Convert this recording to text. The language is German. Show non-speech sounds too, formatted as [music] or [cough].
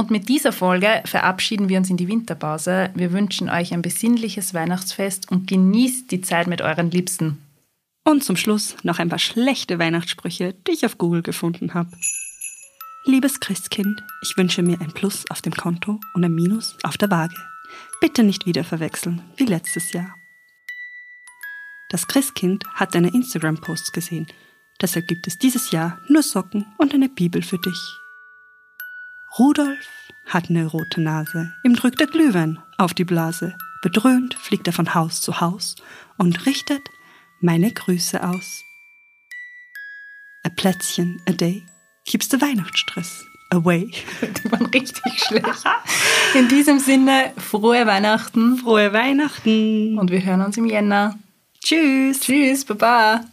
Und mit dieser Folge verabschieden wir uns in die Winterpause. Wir wünschen euch ein besinnliches Weihnachtsfest und genießt die Zeit mit euren Liebsten. Und zum Schluss noch ein paar schlechte Weihnachtssprüche, die ich auf Google gefunden habe. Liebes Christkind, ich wünsche mir ein Plus auf dem Konto und ein Minus auf der Waage. Bitte nicht wieder verwechseln wie letztes Jahr. Das Christkind hat deine Instagram-Posts gesehen, deshalb gibt es dieses Jahr nur Socken und eine Bibel für dich. Rudolf hat eine rote Nase, ihm drückt der Glühwein auf die Blase. Bedröhnt fliegt er von Haus zu Haus und richtet meine Grüße aus. A Plätzchen a day keeps the Weihnachtsstress away. [laughs] Die waren richtig schlecht. In diesem Sinne, frohe Weihnachten. Frohe Weihnachten. Und wir hören uns im Jänner. Tschüss. Tschüss, Baba.